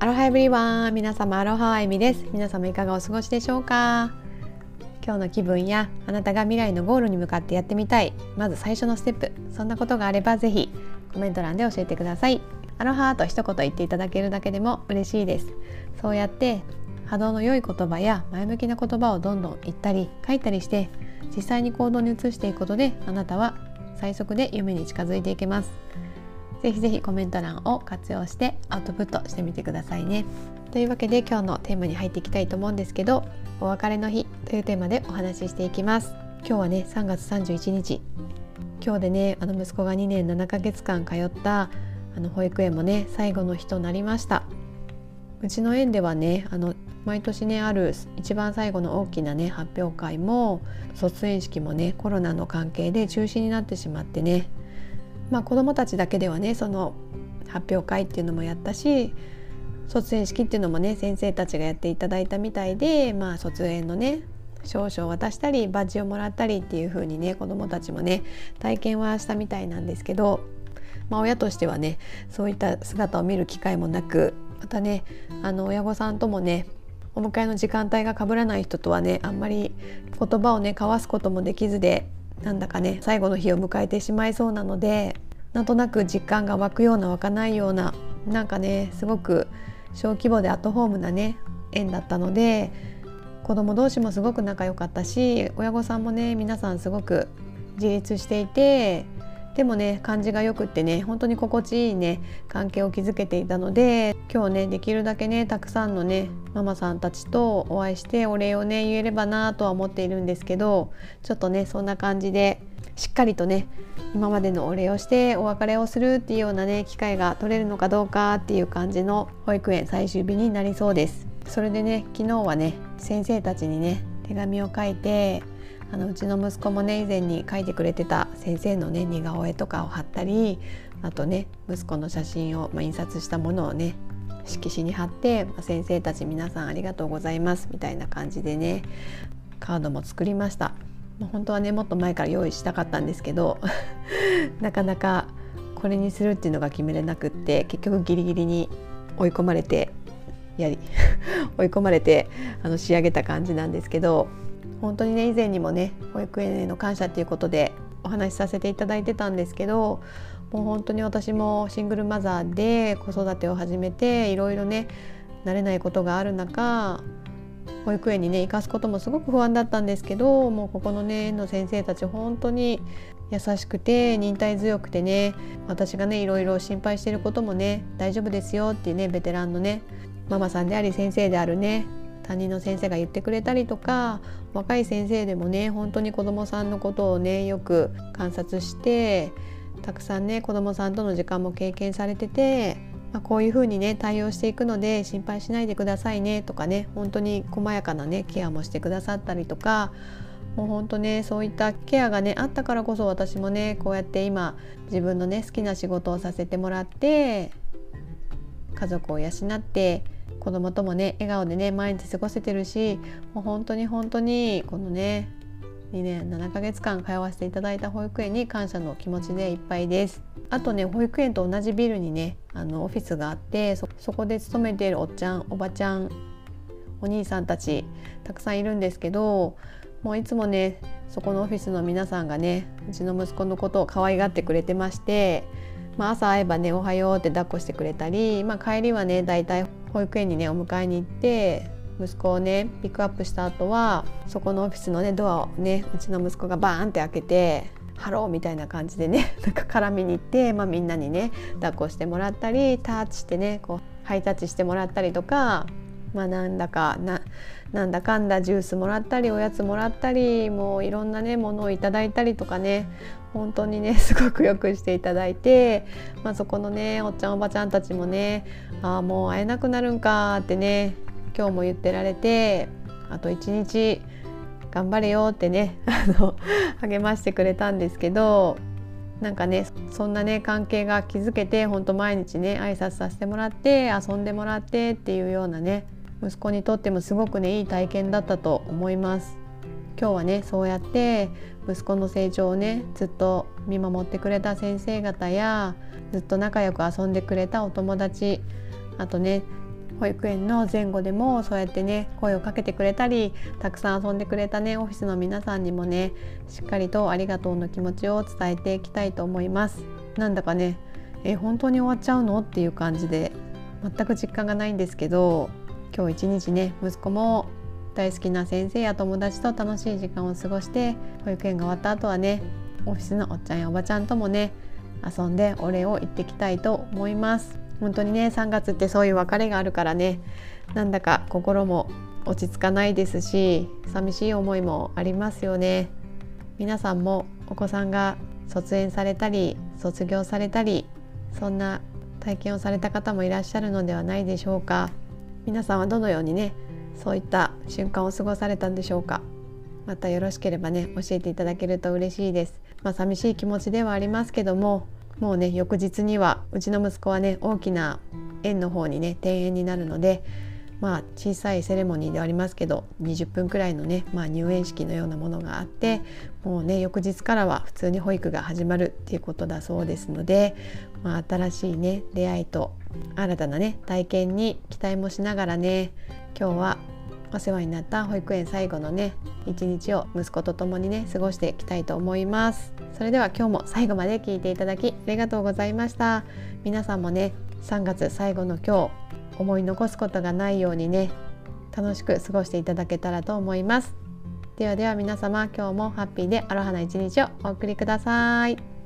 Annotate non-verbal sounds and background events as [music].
アロハエブリワン皆様アロハエミです。皆様いかがお過ごしでしょうか？今日の気分やあなたが未来のゴールに向かってやってみたい。まず最初のステップ。そんなことがあればぜひコメント欄で教えてください。アロハと一言言っていただけるだけでも嬉しいです。そうやって波動の良い言葉や前向きな言葉をどんどん言ったり書いたりして実際に行動に移していくことであなたは最速で夢に近づいていけます。ぜひぜひコメント欄を活用してアウトプットしてみてくださいね。というわけで今日のテーマに入っていきたいと思うんですけどお別れの日というテーマでお話ししていきます。今日はね3月31日。今日でねあの息子が2年7ヶ月間通ったあの保育園もね最後の日となりました。うちの園ではねあの毎年ねある一番最後の大きなね発表会も卒園式もねコロナの関係で中止になってしまってねまあ子どもたちだけではねその発表会っていうのもやったし卒園式っていうのもね先生たちがやっていただいたみたいでまあ卒園のね証書を渡したりバッジをもらったりっていう風にね子どもたちもね体験はしたみたいなんですけど、まあ、親としてはねそういった姿を見る機会もなくまたねあの親御さんともねお迎えの時間帯が被らない人とはねあんまり言葉をね交わすこともできずでなんだかね最後の日を迎えてしまいそうなのでなんとなく実感が湧くような湧かないようななんかねすごく小規模でアットホームなね縁だったので子供同士もすごく仲良かったし親御さんもね皆さんすごく自立していてでもね感じがよくってね本当に心地いいね関係を築けていたので今日ねできるだけねたくさんのねママさんたちとお会いしてお礼をね言えればなとは思っているんですけどちょっとねそんな感じでしっかりとね今までのお礼をしてお別れをするっていうようなね機会が取れるのかどうかっていう感じの保育園最終日になりそうです。それでね昨日はね先生たちにね手紙を書いてあのうちの息子もね以前に書いてくれてた先生のね似顔絵とかを貼ったりあとね息子の写真を、まあ、印刷したものをね色紙に貼って、ま、先生たち皆さんありがとうございますみたいな感じでねカードも作りました。まあ、本当はねもっと前から用意したかったんですけど [laughs] なかなかこれにするっていうのが決めれなくって結局ギリギリに追い込まれてやり [laughs] 追い込まれてあの仕上げた感じなんですけど本当にね以前にもね保育園への感謝っていうことでお話しさせていただいてたんですけどもう本当に私もシングルマザーで子育てを始めていろいろね慣れないことがある中保育園にね行かすこともすごく不安だったんですけどもうここのね園の先生たち本当に優しくて忍耐強くてね私がねいろいろ心配してることもね大丈夫ですよっていうねベテランのねママさんであり先生であるね担任の先生が言ってくれたりとか若い先生でもね本当に子どもさんのことをねよく観察してたくさんね子どもさんとの時間も経験されてて、まあ、こういうふうにね対応していくので心配しないでくださいねとかね本当に細やかなねケアもしてくださったりとかもう本当ねそういったケアがねあったからこそ私もねこうやって今自分のね好きな仕事をさせてもらって家族を養って子供ともね笑顔でね毎日過ごせてるしもう本当に本当にこのね2年7ヶ月間通わせていただいた保育園に感謝の気持ちでいっぱいです。あとね保育園と同じビルにねあのオフィスがあってそこで勤めているおっちゃんおばちゃんお兄さんたちたくさんいるんですけどもういつもねそこのオフィスの皆さんがねうちの息子のことを可愛がってくれてましてまあ、朝会えばね「おはよう」って抱っこしてくれたり、まあ、帰りはねだいたい保育園にねお迎えに行って息子をねピックアップした後はそこのオフィスのねドアをねうちの息子がバーンって開けてハローみたいな感じでね [laughs] なんか絡みに行って、まあ、みんなにね抱っこしてもらったりタッチしてねこうハイタッチしてもらったりとか、まあ、なんだかなんだかんだジュースもらったりおやつもらったりもういろんなねものをいただいたりとかね本当にね [laughs] すごくよくしていただいて、まあ、そこのねおっちゃんおばちゃんたちもねああもう会えなくなるんかってね今日も言ってられてあと一日頑張れよってね [laughs] あの励ましてくれたんですけどなんかねそんなね関係が築けてほんと毎日ね挨拶させてもらって遊んでもらってっていうようなね息子にとってもすごくねいい体験だったと思います。今日はねそうやって息子の成長をねずっと見守ってくれた先生方やずっと仲良く遊んでくれたお友達あとね保育園の前後でもそうやってね声をかけてくれたりたくさん遊んでくれたねオフィスの皆さんにもねしっかりとありがとうの気持ちを伝えていきたいと思いますなんだかねえ本当に終わっちゃうの？っていう感じで全く実感がないんですけど今日一日ね息子も大好きな先生や友達と楽しい時間を過ごして保育園が終わった後はねオフィスのおっちゃんやおばちゃんともね遊んでお礼を言ってきたいと思います。本当にね3月ってそういう別れがあるからねなんだか心も落ち着かないですし寂しい思いもありますよね。皆さんもお子さんが卒園されたり卒業されたりそんな体験をされた方もいらっしゃるのではないでしょうか。皆さんはどのようにねそういった瞬間を過ごされたんでしょうか。またよろしければね教えていただけると嬉しいです。まあ、寂しい気持ちではありますけどももうね翌日にはうちの息子はね大きな園の方にね庭園になるのでまあ小さいセレモニーではありますけど20分くらいのね、まあ、入園式のようなものがあってもうね翌日からは普通に保育が始まるっていうことだそうですので、まあ、新しいね出会いと新たなね体験に期待もしながらね今日はお世話になった保育園最後のね一日を息子と共にね過ごしていきたいと思います。それでは今日も最後まで聞いていただきありがとうございました。皆さんもね3月最後の今日思い残すことがないようにね楽しく過ごしていただけたらと思いますではでは皆様今日もハッピーでアロハな一日をお送りください。